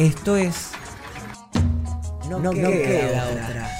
Esto es. No, No queda, queda otra.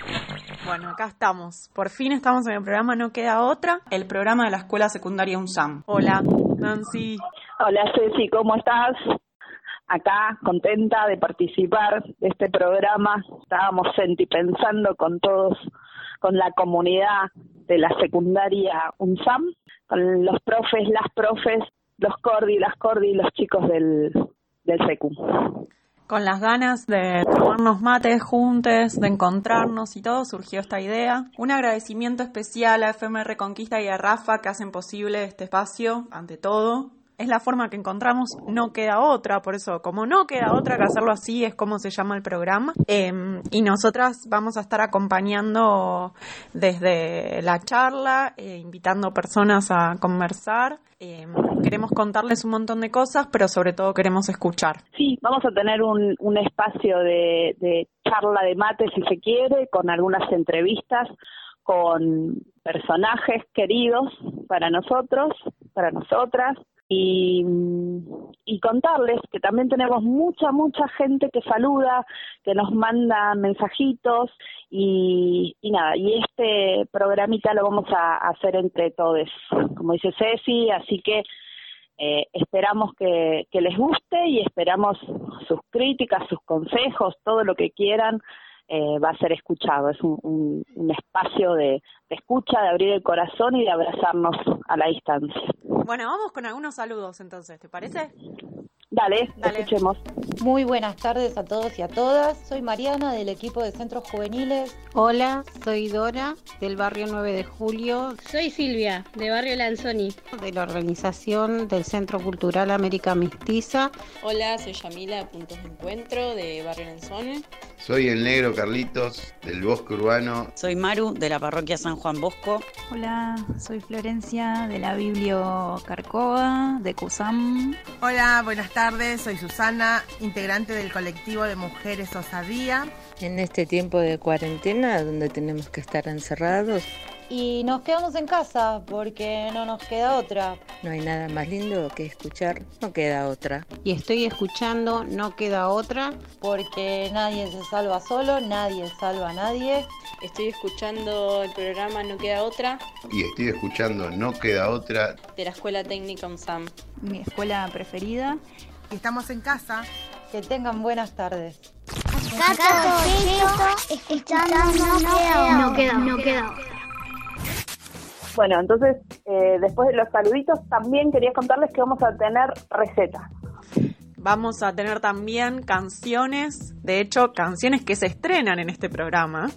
Bueno, acá estamos. Por fin estamos en el programa No Queda Otra, el programa de la Escuela Secundaria UNSAM. Hola, Nancy. Hola Ceci, ¿cómo estás? Acá, contenta de participar de este programa. Estábamos sentipensando con todos, con la comunidad de la secundaria UNSAM, con los profes, las profes, los cordi, las cordi, los chicos del, del SECU. Con las ganas de tomarnos mates juntos, de encontrarnos y todo, surgió esta idea. Un agradecimiento especial a FM Reconquista y a Rafa que hacen posible este espacio, ante todo. Es la forma que encontramos, no queda otra, por eso como no queda otra que hacerlo así es como se llama el programa. Eh, y nosotras vamos a estar acompañando desde la charla, eh, invitando personas a conversar. Eh, queremos contarles un montón de cosas, pero sobre todo queremos escuchar. Sí, vamos a tener un, espacio de charla de mate, si se quiere, con algunas entrevistas con personajes queridos para nosotros, para nosotras, y, y contarles que también tenemos mucha, mucha gente que saluda, que nos manda mensajitos y, y nada, y este programita lo vamos a, hacer entre todos, como dice Ceci, así que eh, esperamos que les guste y esperamos sus críticas, sus consejos, todo lo que quieran. Eh, va a ser escuchado, es un, un, espacio de escucha, de abrir el corazón y de abrazarnos a la distancia. Bueno, vamos con algunos saludos entonces, ¿te parece? Dale, Dale. escuchemos. Muy buenas tardes a todos y a todas. Soy Mariana del equipo de Centros Juveniles. Hola, soy Dora del barrio 9 de Julio, Soy Silvia, de Barrio Lanzoni. de la organización del Centro Cultural América Mestiza. Hola, soy Yamila de Puntos de Encuentro de Barrio Lanzone. Soy el negro Carlitos del Bosque Urbano. Soy Maru de la parroquia San Juan Bosco. Hola, soy Florencia de la Biblio Carcoa de CUSAM. Hola, buenas tardes. Soy Susana, integrante del colectivo de Mujeres Osadía. En este tiempo de cuarentena, donde tenemos que estar encerrados, Y nos quedamos en casa porque no nos queda otra. no hay nada más lindo que escuchar, no queda otra. Y estoy escuchando No Queda Otra. Porque nadie se salva solo, nadie salva a nadie. Estoy escuchando el programa No Queda Otra Y estoy escuchando No Queda Otra. de la Escuela Técnica UNSAM. Mi escuela preferida. Y estamos en casa. Que tengan buenas tardes. Acá todo escuchando no queda No queda, no queda. Bueno, entonces, eh, después de los saluditos, también quería contarles que vamos a tener recetas. Vamos a tener también canciones, de hecho, canciones que se estrenan en este programa.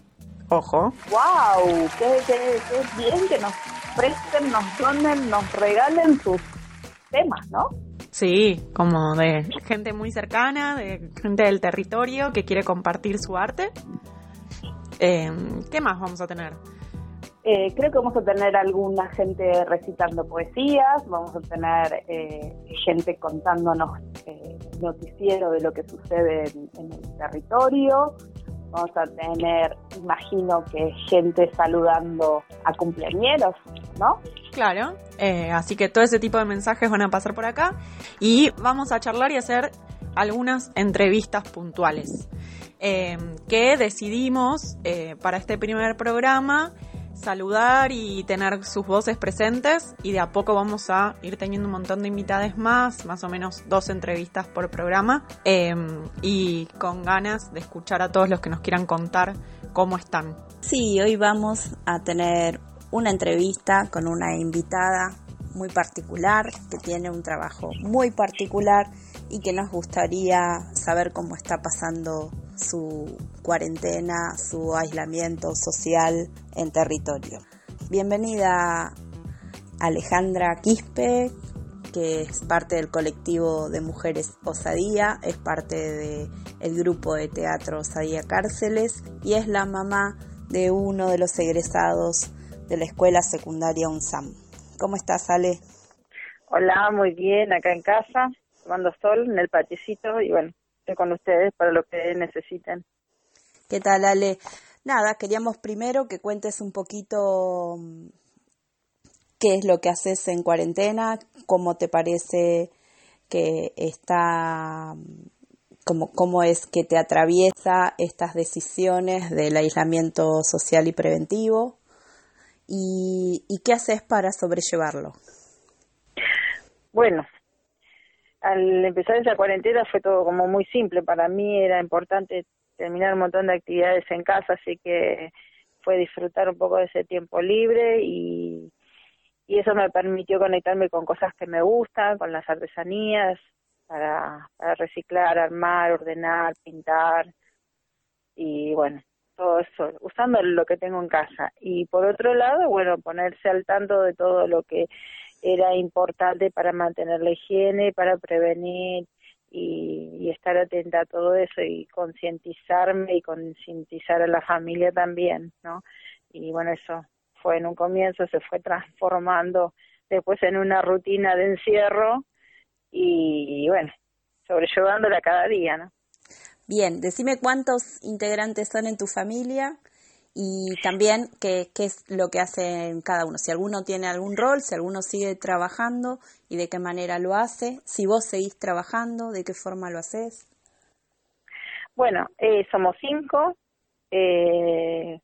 Ojo. ¡Wow! ¡Qué, qué, qué bien que nos presten, nos donen, nos regalen sus temas, ¿no? Sí, como de gente muy cercana, de gente del territorio que quiere compartir su arte. Eh, ¿Qué más vamos a tener? Eh, creo que vamos a tener alguna gente recitando poesías, vamos a tener eh, gente contándonos eh, noticiero de lo que sucede en, en el territorio, vamos a tener, imagino que gente saludando a cumpleañeros, ¿no? Claro, eh, así que todo ese tipo de mensajes van a pasar por acá y vamos a charlar y hacer algunas entrevistas puntuales eh, que decidimos eh, para este primer programa saludar y tener sus voces presentes y de a poco vamos a ir teniendo un montón de invitadas más, más o menos dos entrevistas por programa y con ganas de escuchar a todos los que nos quieran contar cómo están. Sí, hoy vamos a tener una entrevista con una invitada muy particular, que tiene un trabajo muy particular y que nos gustaría saber cómo está pasando su cuarentena, su aislamiento social en territorio. Bienvenida Alejandra Quispe, que es parte del colectivo de mujeres Osadía, es parte del grupo de teatro Osadía Cárceles y es la mamá de uno de los egresados de la escuela secundaria UNSAM. ¿Cómo estás, Ale? Hola, muy bien, acá en casa, tomando sol en el paticito y bueno, estoy con ustedes para lo que necesiten. ¿Qué tal, Ale? Nada, queríamos primero que cuentes un poquito mm, qué es lo que haces en cuarentena, cómo te parece que está, mm, cómo, cómo es que te atraviesa estas decisiones del aislamiento social y preventivo y, y qué haces para sobrellevarlo. Bueno, al empezar esa cuarentena fue todo como muy simple. Para mí era importante terminar un montón de actividades en casa, así que fue disfrutar un poco de ese tiempo libre y, y eso me permitió conectarme con cosas que me gustan, con las artesanías, para, para reciclar, armar, ordenar, pintar y bueno, todo eso, usando lo que tengo en casa. Y por otro lado, bueno, ponerse al tanto de todo lo que era importante para mantener la higiene, para prevenir y, estar atenta a todo eso y concientizarme y concientizar a la familia también, ¿no? Y bueno, eso fue en un comienzo, se fue transformando después en una rutina de encierro y, y bueno, sobrellevándola cada día, ¿no? Bien, decime cuántos integrantes son en tu familia y también qué, qué es lo que hacen cada uno, si alguno tiene algún rol, si alguno sigue trabajando y de qué manera lo hace, si vos seguís trabajando, de qué forma lo haces. Bueno, eh, somos cinco. Eh,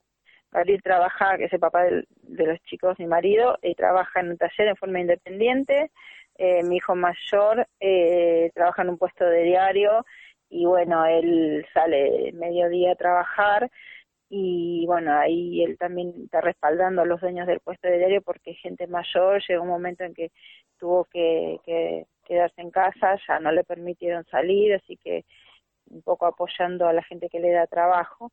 Gabriel trabaja, que es el papá de, los chicos, mi marido, y trabaja en un taller en forma independiente. Eh, mi hijo mayor eh, trabaja en un puesto de diario y bueno, él sale mediodía a trabajar y bueno, ahí él también está respaldando a los dueños del puesto de diario porque gente mayor llegó un momento en que tuvo que, que quedarse en casa, ya no le permitieron salir, así que un poco apoyando a la gente que le da trabajo.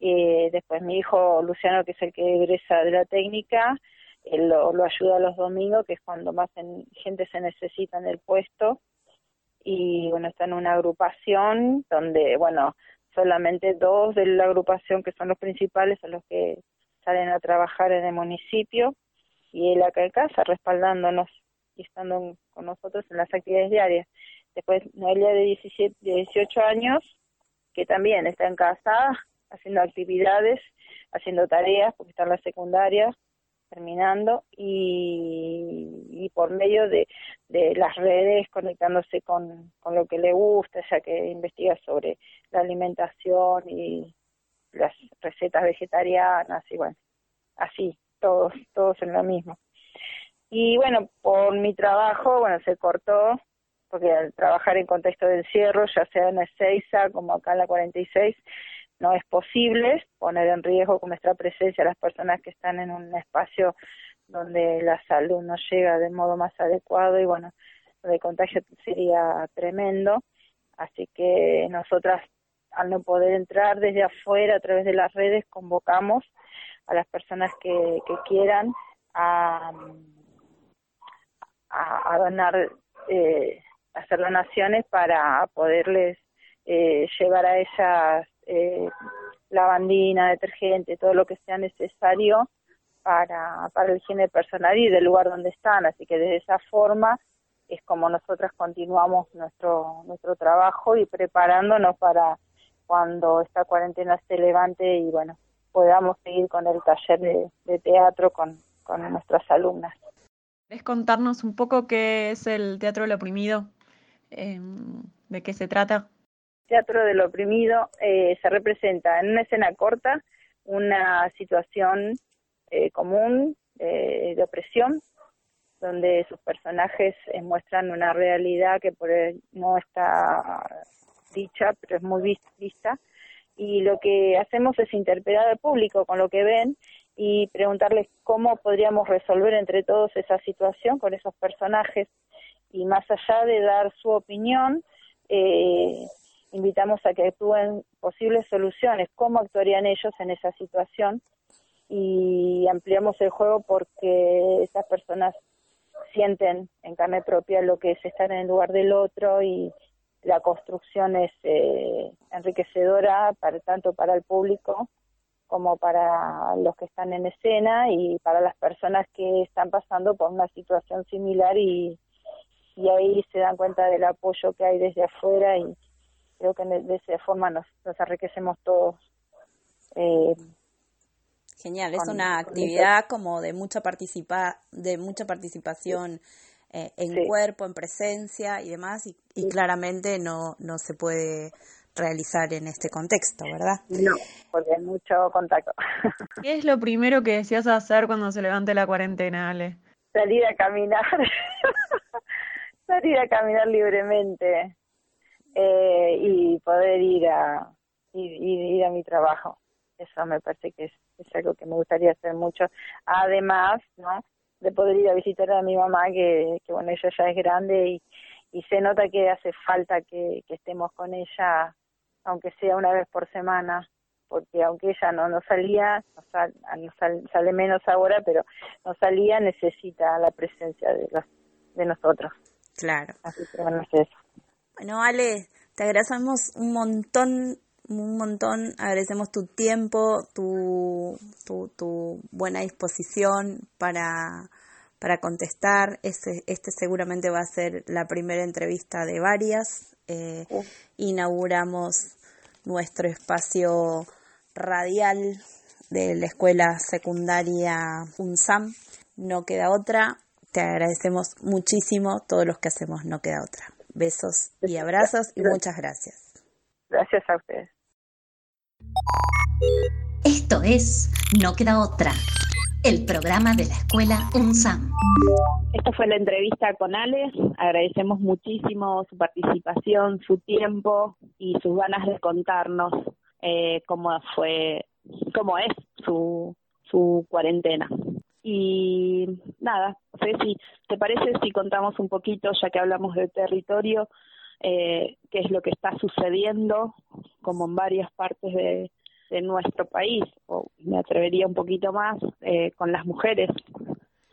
Eh, después mi hijo Luciano, que es el que egresa de la técnica, él lo, lo ayuda los domingos, que es cuando más gente se necesita en el puesto y bueno, está en una agrupación donde, bueno, solamente dos de la agrupación que son los principales son los que salen a trabajar en el municipio y él acá en casa respaldándonos y estando con nosotros en las actividades diarias. Después Noelia de 17, de 18 años, que también está en casa haciendo actividades, haciendo tareas, porque está en la secundaria, terminando y, por medio de, de las redes conectándose con, con lo que le gusta, ya que investiga sobre la alimentación y las recetas vegetarianas y bueno, así, todos, todos en lo mismo. Y bueno, por mi trabajo, bueno, se cortó, porque al trabajar en contexto de encierro, ya sea en Ezeiza como acá en la 46, no es posible poner en riesgo con nuestra presencia a las personas que están en un espacio donde la salud no llega de modo más adecuado y bueno, el contagio sería tremendo. Así que nosotras, al no poder entrar desde afuera a través de las redes, convocamos a las personas que, que quieran a, a, a donar, eh, hacer donaciones para poderles eh, llevar a ellas eh, lavandina, detergente, todo lo que sea necesario para, para el higiene personal y del lugar donde están. Así que de esa forma es como nosotras continuamos nuestro, nuestro trabajo y preparándonos para cuando esta cuarentena se levante y bueno, podamos seguir con el taller de, teatro con, con nuestras alumnas. ¿Querés contarnos un poco qué es el Teatro del Oprimido? Eh, ¿De qué se trata? Teatro del Oprimido eh, se representa en una escena corta una situación eh, común eh, de opresión, donde sus personajes eh, muestran una realidad que por él no está dicha, pero es muy vista. Y lo que hacemos es interpelar al público con lo que ven y preguntarles cómo podríamos resolver entre todos esa situación con esos personajes. Y más allá de dar su opinión, eh, invitamos a que actúen posibles soluciones, cómo actuarían ellos en esa situación y ampliamos el juego porque estas personas sienten en carne propia lo que es estar en el lugar del otro y la construcción es eh, enriquecedora para tanto para el público como para los que están en escena y para las personas que están pasando por una situación similar y, y ahí se dan cuenta del apoyo que hay desde afuera y creo que de esa forma nos, nos enriquecemos todos. Eh, Genial, es una actividad como de mucha participa de mucha participación eh, en sí. cuerpo, en presencia y demás, y, y sí. claramente no, no se puede realizar en este contexto, ¿verdad? No, porque hay mucho contacto. ¿Qué es lo primero que decías hacer cuando se levante la cuarentena, Ale? Salir a caminar, salir a caminar libremente eh, y poder ir a ir, ir a mi trabajo. Eso me parece que es, es algo que me gustaría hacer mucho. Además, ¿no? de poder ir a visitar a mi mamá, que, que bueno, ella ya es grande y, y se nota que hace falta que, que estemos con ella, aunque sea una vez por semana, porque aunque ella no, no salía, no, sal, no sal, sale menos ahora, pero no salía, necesita la presencia de, los, de nosotros. Claro. Así que bueno, es eso. Bueno, Ale, te agradecemos un montón un montón, agradecemos tu tiempo, tu, tu, tu buena disposición para, para contestar. Este, este seguramente va a ser la primera entrevista de varias. Eh, inauguramos nuestro espacio radial de la escuela secundaria UNSAM. No queda otra. Te agradecemos muchísimo todos los que hacemos No queda otra. Besos y abrazos y muchas gracias. Gracias a ustedes. Esto es No queda otra, el programa de la escuela UNSAM. Esta fue la entrevista con Ale. Agradecemos muchísimo su participación, su tiempo y sus ganas de contarnos eh, cómo fue, cómo es su, su cuarentena. Y nada, Ceci, ¿te parece si contamos un poquito, ya que hablamos de territorio, eh, qué es lo que está sucediendo, como en varias partes de, de nuestro país, o me atrevería un poquito más, eh, con las mujeres.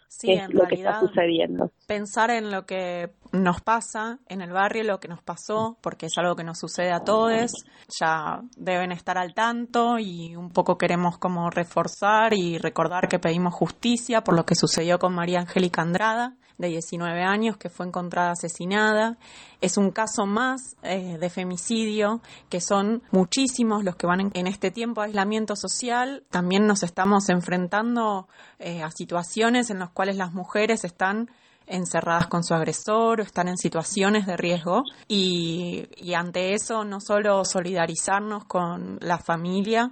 Sí, es en lo realidad, que está sucediendo. Pensar en lo que nos pasa en el barrio, lo que nos pasó, porque es algo que nos sucede a todos, ya deben estar al tanto y un poco queremos como reforzar y recordar que pedimos justicia por lo que sucedió con María Angélica Andrada de 19 años que fue encontrada asesinada. Es un caso más eh, de femicidio, que son muchísimos los que van en, este tiempo de aislamiento social. También nos estamos enfrentando eh, a situaciones en las cuales las mujeres están encerradas con su agresor o están en situaciones de riesgo y, ante eso no solo solidarizarnos con la familia,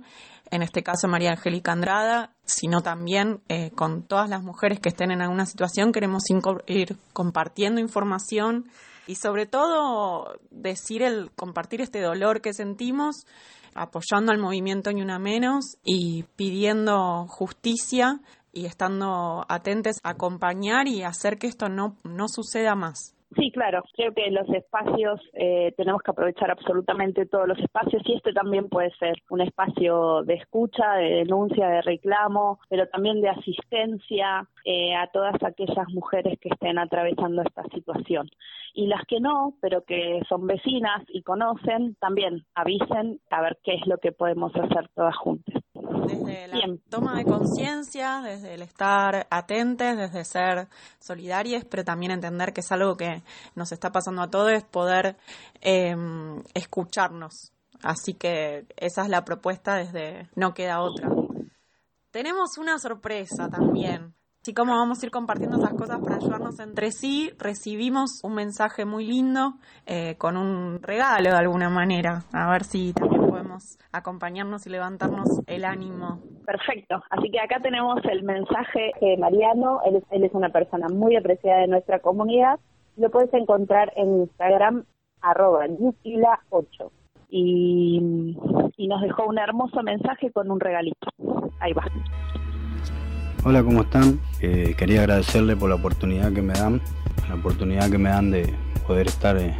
en este caso María Angélica Andrada, sino también eh, con todas las mujeres que estén en alguna situación. Queremos ir compartiendo información y sobre todo decir el compartir este dolor que sentimos, apoyando al movimiento Ni Una Menos y pidiendo justicia y estando atentos a acompañar y hacer que esto no, no suceda más. Sí, claro. Creo que los espacios eh, tenemos que aprovechar absolutamente todos los espacios y este también puede ser un espacio de escucha, de denuncia, de reclamo, pero también de asistencia eh, a todas aquellas mujeres que estén atravesando esta situación. Y las que no, pero que son vecinas y conocen, también avisen a ver qué es lo que podemos hacer todas juntas. Desde la toma de conciencia, desde el estar atentos, desde ser solidarias, pero también entender que es algo que nos está pasando a todos, poder eh, escucharnos. Así que esa es la propuesta desde No Queda Otra. Tenemos una sorpresa también. Así como vamos a ir compartiendo esas cosas para ayudarnos entre sí, recibimos un mensaje muy lindo eh, con un regalo de alguna manera. A ver si también podemos acompañarnos y levantarnos el ánimo. Perfecto. Así que acá tenemos el mensaje de Mariano. Él es, él es una persona muy apreciada de nuestra comunidad. Lo puedes encontrar en Instagram, arroba 8 y, y nos dejó un hermoso mensaje con un regalito. Ahí va. Hola, ¿cómo están? Eh, quería agradecerle por la oportunidad que me dan, la oportunidad que me dan de poder estar eh,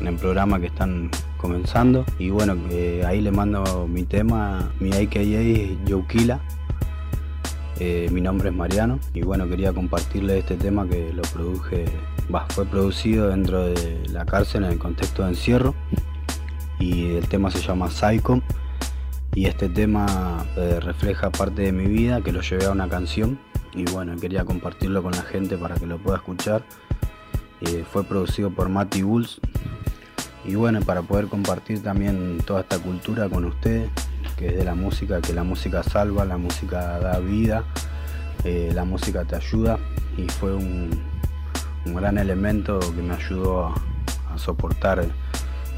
en el programa que están comenzando. Y bueno, eh, ahí le mando mi tema, mi AKA es Youkila. Eh, mi nombre es Mariano y bueno, quería compartirle este tema que lo produje, bah, fue producido dentro de la cárcel en el contexto de encierro y el tema se llama Psycho y este tema eh, refleja parte de mi vida que lo llevé a una canción y bueno, quería compartirlo con la gente para que lo pueda escuchar. Eh, fue producido por Matty Bulls y bueno, para poder compartir también toda esta cultura con ustedes, que es de la música, que la música salva, la música da vida, eh, la música te ayuda y fue un, un gran elemento que me ayudó a, soportar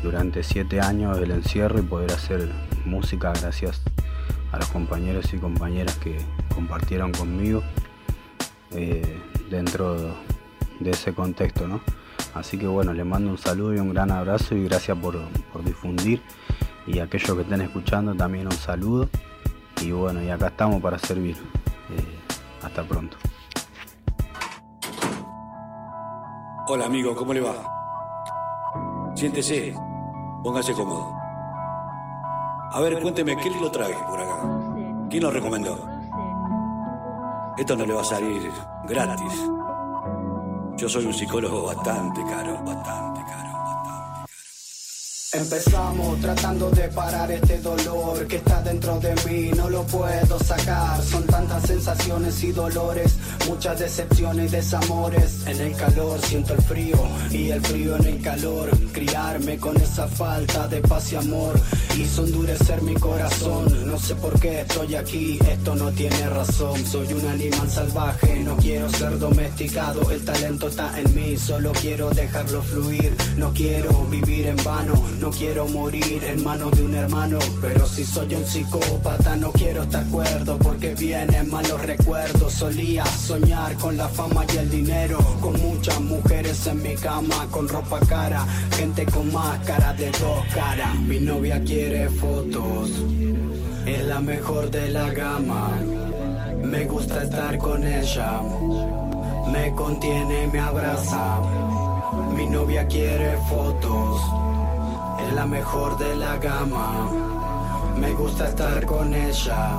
durante siete años el encierro y poder hacer música gracias a los compañeros y compañeras que compartieron conmigo eh, dentro de ese contexto, ¿no? Así que bueno, les mando un saludo y un gran abrazo y gracias por, por difundir y aquellos que estén escuchando también un saludo y bueno, y acá estamos para servir. Eh, hasta pronto. Hola amigo, ¿cómo le va? Siéntese, póngase cómodo. A ver, cuénteme, ¿qué lo trae por acá? ¿Quién lo recomendó? Esto no le va a salir gratis. Yo soy un psicólogo bastante caro, bastante caro. Empezamos tratando de parar este dolor que está dentro de mí, no lo puedo sacar. Son tantas sensaciones y dolores, muchas decepciones y desamores. En el calor siento el frío y el frío en el calor. Criarme con esa falta de paz y amor hizo endurecer mi corazón. No sé por qué estoy aquí, esto no tiene razón. Soy un animal salvaje, no quiero ser domesticado. El talento está en mí, solo quiero dejarlo fluir. No quiero vivir en vano. No quiero morir en manos de un hermano, pero si soy un psicópata no quiero estar cuerdo porque vienen malos recuerdos. Solía soñar con la fama y el dinero, con muchas mujeres en mi cama, con ropa cara, gente con máscara de dos caras. Mi novia quiere fotos, es la mejor de la gama. Me gusta estar con ella, me contiene, me abraza. Mi novia quiere fotos la mejor de la gama. Me gusta estar con ella.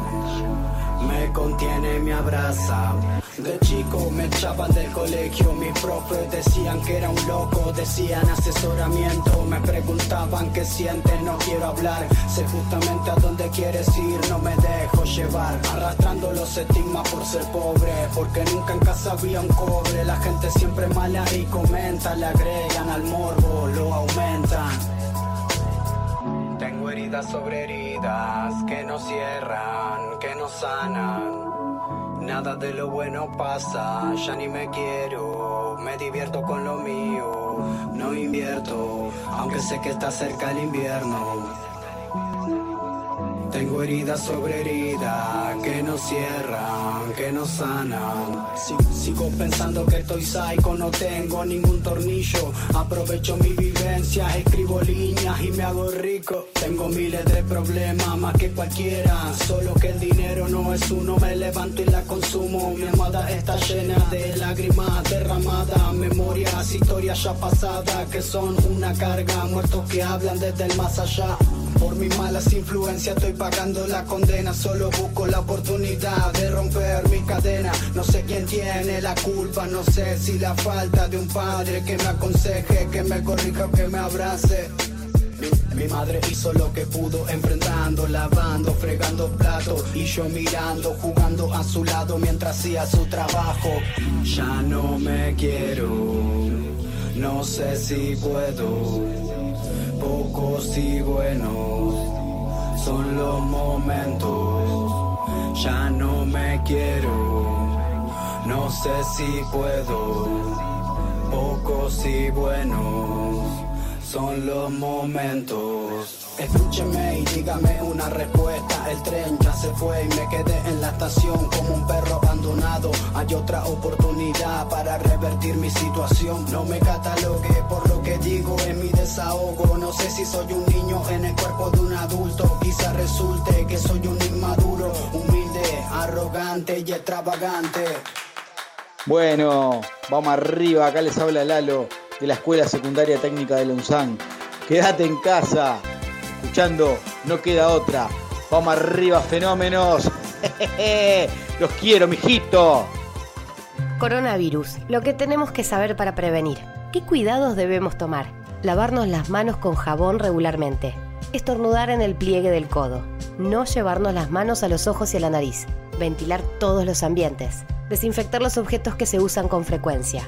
Me contiene, me abraza. De chico me echaban del colegio, mis profes decían que era un loco, decían asesoramiento, me preguntaban qué sientes, no quiero hablar, sé justamente a dónde quieres ir, no me dejo llevar, arrastrando los estigmas por ser pobre, porque nunca en casa había un cobre, la gente siempre mala y comenta, le agregan al morbo, lo aumentan. Heridas sobre heridas que no cierran, que no sanan. Nada de lo bueno pasa, ya ni me quiero. Me divierto con lo mío, no invierto, aunque sé que está cerca el invierno. Tengo heridas sobre heridas que no cierran, que no sanan. Si- sigo pensando que estoy psycho, no tengo ningún tornillo. Aprovecho mi vivencia, escribo líneas y me hago rico. Tengo miles de problemas más que cualquiera. Solo que el dinero no es uno, me levanto y la consumo. Mi almohada está llena de lágrimas derramadas, memorias, historias ya pasadas que son una carga. Muertos que hablan desde el más allá. Por mis malas influencias estoy pagando la condena. Solo busco la oportunidad de romper mi cadena. No sé quién tiene la culpa, no sé si la falta de un padre que me aconseje, que me corrija o que me abrace. Mi, madre hizo lo que pudo, enfrentando, lavando, fregando platos. Y yo mirando, jugando a su lado mientras hacía su trabajo. Ya no me quiero, no sé si puedo pocos y buenos son los momentos. Ya no me quiero, No sé si puedo, pocos y buenos son los momentos. Escúcheme y dígame una respuesta. El tren ya se fue y me quedé en la estación como un perro abandonado. Hay otra oportunidad para revertir mi situación. No me catalogue por lo que digo en mi desahogo. No sé si soy un niño en el cuerpo de un adulto. Quizá resulte que soy un inmaduro, humilde, arrogante y extravagante. Bueno, vamos arriba, acá les habla Lalo de la Escuela Secundaria Técnica de Lonzán. Quédate en casa, escuchando, no queda otra. Vamos arriba, fenómenos. Los quiero, mijito. Coronavirus, lo que tenemos que saber para prevenir. ¿Qué cuidados debemos tomar? Lavarnos las manos con jabón regularmente. Estornudar en el pliegue del codo. No llevarnos las manos a los ojos y a la nariz. Ventilar todos los ambientes. Desinfectar los objetos que se usan con frecuencia.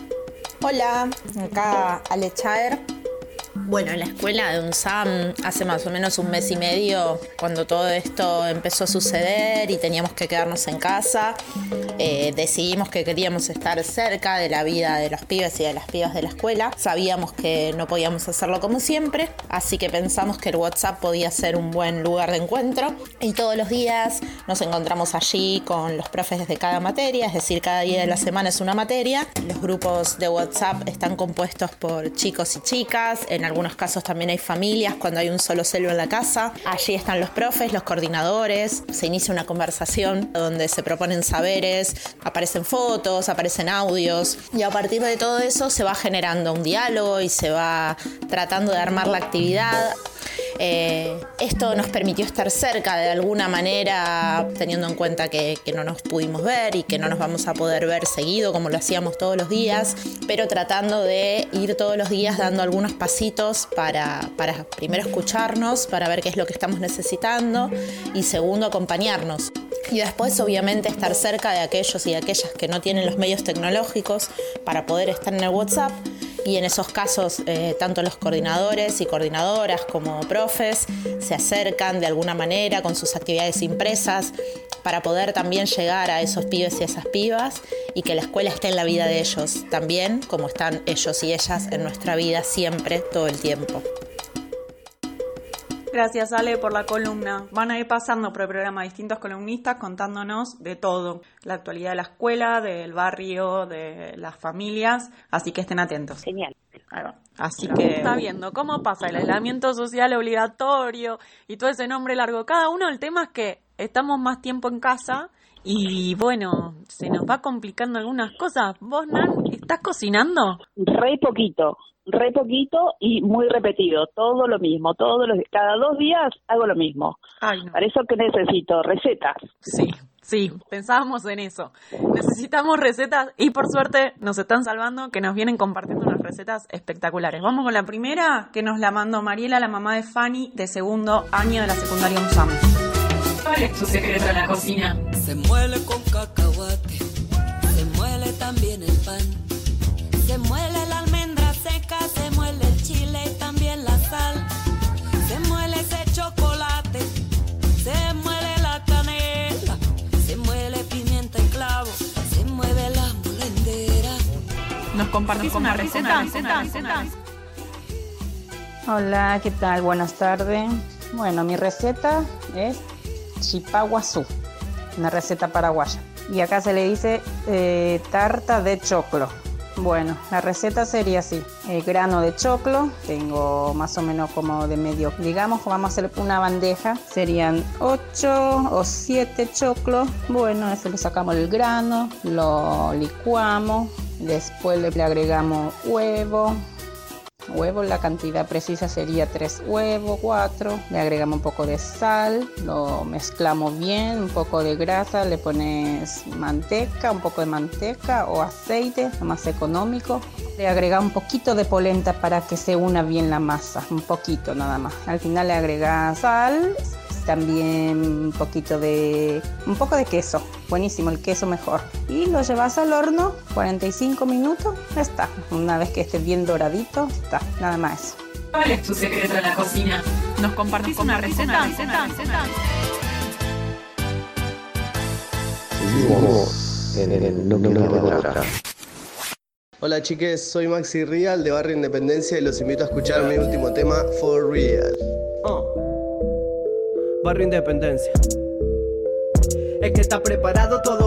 Hola, acá Ale Chaer. Bueno, en la escuela de UNSAM hace más o menos un mes y medio, cuando todo esto empezó a suceder y teníamos que quedarnos en casa, eh, decidimos que queríamos estar cerca de la vida de los pibes y de las pibas de la escuela. Sabíamos que no podíamos hacerlo como siempre, así que pensamos que el WhatsApp podía ser un buen lugar de encuentro. Y todos los días nos encontramos allí con los profes de cada materia, es decir, cada día de la semana es una materia. Los grupos de WhatsApp están compuestos por chicos y chicas, en algunos casos también hay familias cuando hay un solo celo en la casa. Allí están los profes, los coordinadores, se inicia una conversación donde se proponen saberes, aparecen fotos, aparecen audios y a partir de todo eso se va generando un diálogo y se va tratando de armar la actividad. Eh, esto nos permitió estar cerca de alguna manera, teniendo en cuenta que, que, no nos pudimos ver y que no nos vamos a poder ver seguido como lo hacíamos todos los días, pero tratando de ir todos los días dando algunos pasitos para, primero escucharnos, para ver qué es lo que estamos necesitando y segundo acompañarnos. Y después obviamente estar cerca de aquellos y aquellas que no tienen los medios tecnológicos para poder estar en el WhatsApp y en esos casos eh, tanto los coordinadores y coordinadoras como profes se acercan de alguna manera con sus actividades impresas para poder también llegar a esos pibes y esas pibas y que la escuela esté en la vida de ellos también como están ellos y ellas en nuestra vida siempre, todo el tiempo. Gracias Ale por la columna. Van a ir pasando por el programa distintos columnistas contándonos de todo, la actualidad de la escuela, del barrio, de las familias, así que estén atentos. Genial. Así que está viendo cómo pasa el aislamiento social obligatorio y todo ese nombre largo. Cada uno el tema es que estamos más tiempo en casa y bueno, se nos va complicando algunas cosas. ¿Vos, Nan, estás cocinando? Re poquito re poquito y muy repetido, todo lo mismo, todos los cada dos días hago lo mismo. Para eso que necesito recetas. Sí, sí, pensábamos en eso. Necesitamos recetas y por suerte nos están salvando que nos vienen compartiendo unas recetas espectaculares. Vamos con la primera que nos la mandó Mariela, la mamá de Fanny, de segundo año de la secundaria UNSAM. ¿Cuál es tu secreto en la cocina? Se muele con cacahuate, se muele también el pan, se muele la almendra seca, se muele el chile y también la sal. Se muele ese chocolate, se muele la canela, se muele pimienta y clavo, se mueve la molendera. Nos compartís una, receta, receta, receta. Hola, ¿qué tal? Buenas tardes. Bueno, mi receta es chipaguazú, una receta paraguaya. Y acá se le dice eh, tarta de choclo. Bueno, la receta sería así. El grano de choclo, tengo más o menos como de medio, digamos, vamos a hacer una bandeja. Serían 8 o 7 choclos. Bueno, eso le sacamos el grano, lo licuamos, después le agregamos huevo, huevos, la cantidad precisa sería 3 huevos, 4. Le agregamos un poco de sal, lo mezclamos bien, un poco de grasa, le pones manteca, un poco de manteca o aceite, lo más económico. Le agregamos un poquito de polenta para que se una bien la masa, un poquito nada más. Al final le agregas sal, también un poquito de un poco de queso buenísimo el queso mejor y lo llevas al horno 45 minutos ya está una vez que esté bien doradito está nada más ¿Cuál es tu secreto en la cocina? ¿Nos compartís una receta? Seguimos en el Queda Otra. Hola chiques, soy Maxi Real de Barrio Independencia y los invito a escuchar mi último tema, For Real. Barrio Independencia. Es que está preparado todo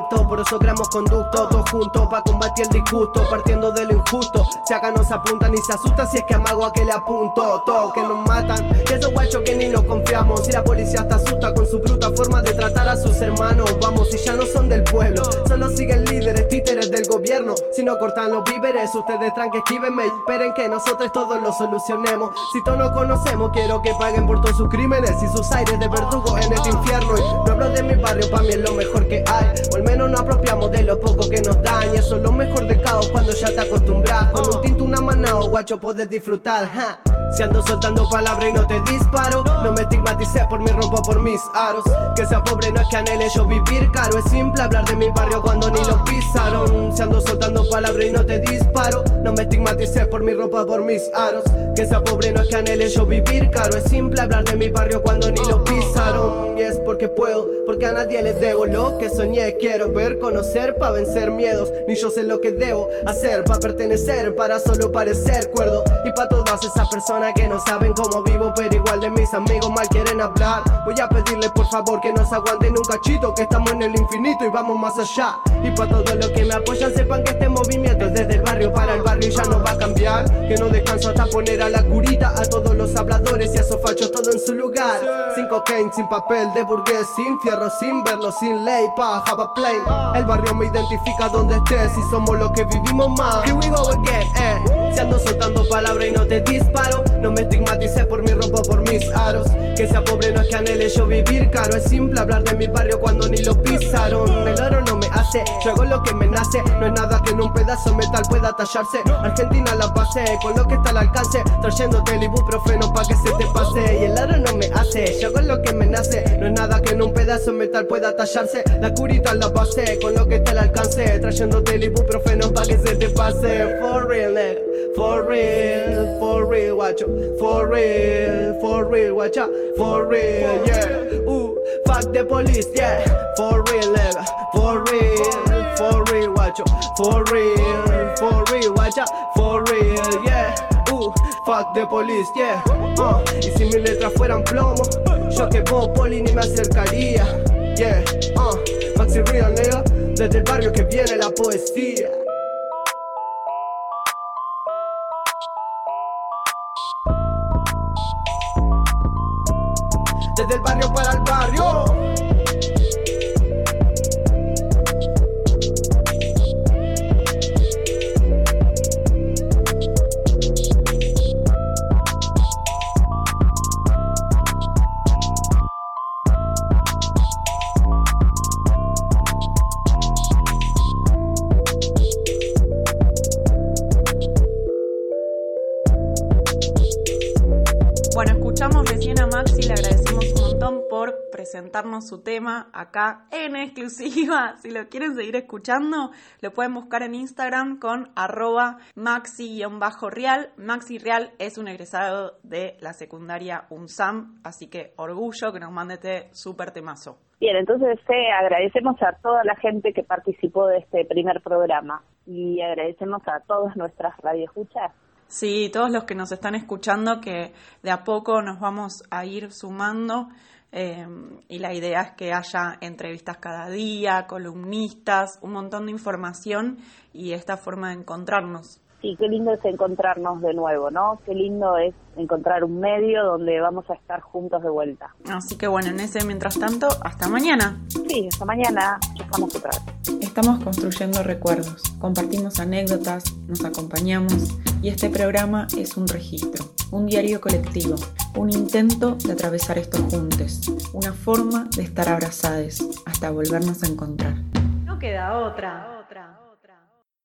para Por eso creamos conducto, todos juntos para combatir el disgusto Partiendo de lo injusto, si acá nos apuntan y se asusta Si es que amago a que le apunto, todo que nos matan. Que esos guachos que ni nos confiamos. Si la policía está asusta con su bruta forma de tratar a sus hermanos. Vamos, si ya no son del pueblo Solo siguen líderes, títeres del gobierno. Si no cortan los víveres, ustedes tranqui, esquívenme y Esperen que nosotros todos lo solucionemos. Si todos nos conocemos, quiero que paguen por todos sus crímenes Y sus aires de verdugo en el infierno. Y no hablo de mi barrio, pa' mí es lo mejor que hay menos nos apropiamos de lo poco que nos dan Y eso es lo mejor del caos cuando ya te acostumbras Con un tinto, una manao, guacho, puedes disfrutar ja. Si ando soltando palabras y no te disparo No me estigmatices por mi rompo por mis aros. Que sea pobre no es que anhele yo vivir caro. Es simple hablar de mi barrio cuando ni lo pisaron. Si ando soltando palabras y no te disparo No me estigmatices por mi ropa por mis aros. Que sea pobre no es que anhele yo vivir caro. Es simple hablar de mi barrio cuando ni lo pisaron. Y es porque puedo, porque a nadie les debo Lo que soñé. Quiero ver, conocer para vencer miedos. Ni yo sé lo que debo hacer para pertenecer Para solo parecer cuerdo. Y para todas esas personas que no saben cómo vivo Pero igual de mis amigos mal quieren hablar. Voy a pedirle por favor que nos aguanten un cachito Que estamos en el infinito y vamos más allá. Y para todos los que me apoyan sepan que este movimiento es desde el barrio para el barrio y ya no va a cambiar. Que no descanso hasta poner a la curita A todos los habladores y a esos fachos todo en su lugar. Sin cocaine, sin papel de burgués Sin fierro, sin verlo, sin ley Pa' have a plane El barrio me identifica donde estés Y somos los que vivimos más. Here we go again, eh. Si ando soltando palabras y no te disparo no me estigmatices por mi ropa, por mis aros. Que sea pobre no es que anhele yo vivir caro. Es simple hablar de mi barrio cuando ni lo pisaron. El oro no me hace, yo hago lo que me nace. No es nada que en un pedazo metal pueda tallarse. Argentina la base, con lo que está al alcance. Trayéndote el ibuprofeno pa' que se te pase. Y el oro no me hace, yo hago lo que me nace. No es nada que en un pedazo metal pueda tallarse. La curita la base, con lo que está al alcance. Trayéndote el ibuprofeno pa' que se te pase. For real, nigga, for real, for real, guacho For real, for real, out, for real, yeah. Ooh, fuck the police, yeah. For real. For real, for real, out. For real, for real, out. For real, yeah. Ooh, fuck the police, yeah. Uh, y si mis letras fueran plomo, yo que vos, poli, ni me acercaría, yeah. Uh, Maxi Real, nigga. Desde el barrio que viene la poesía. Desde el barrio para el su tema acá en exclusiva. Si lo quieren seguir escuchando, lo pueden buscar en Instagram con arroba maxi-real. Maxi Real es un egresado de la secundaria UNSAM, así que orgullo que nos mande este súper temazo. Bien, entonces eh, agradecemos a toda la gente que participó de este primer programa y agradecemos a todas nuestras radioescuchas Sí, todos los que nos están escuchando, que de a poco nos vamos a ir sumando eh, y la idea es que haya entrevistas cada día, columnistas, un montón de información y esta forma de encontrarnos. Sí, qué lindo es encontrarnos de nuevo, ¿no? Qué lindo es encontrar un medio donde vamos a estar juntos de vuelta. Así que bueno, en ese mientras tanto, hasta mañana. Sí, hasta mañana, estamos otra vez. Estamos construyendo recuerdos, compartimos anécdotas, nos acompañamos y este programa es un registro, un diario colectivo, un intento de atravesar estos juntos, una forma de estar abrazados hasta volvernos a encontrar. No queda otra.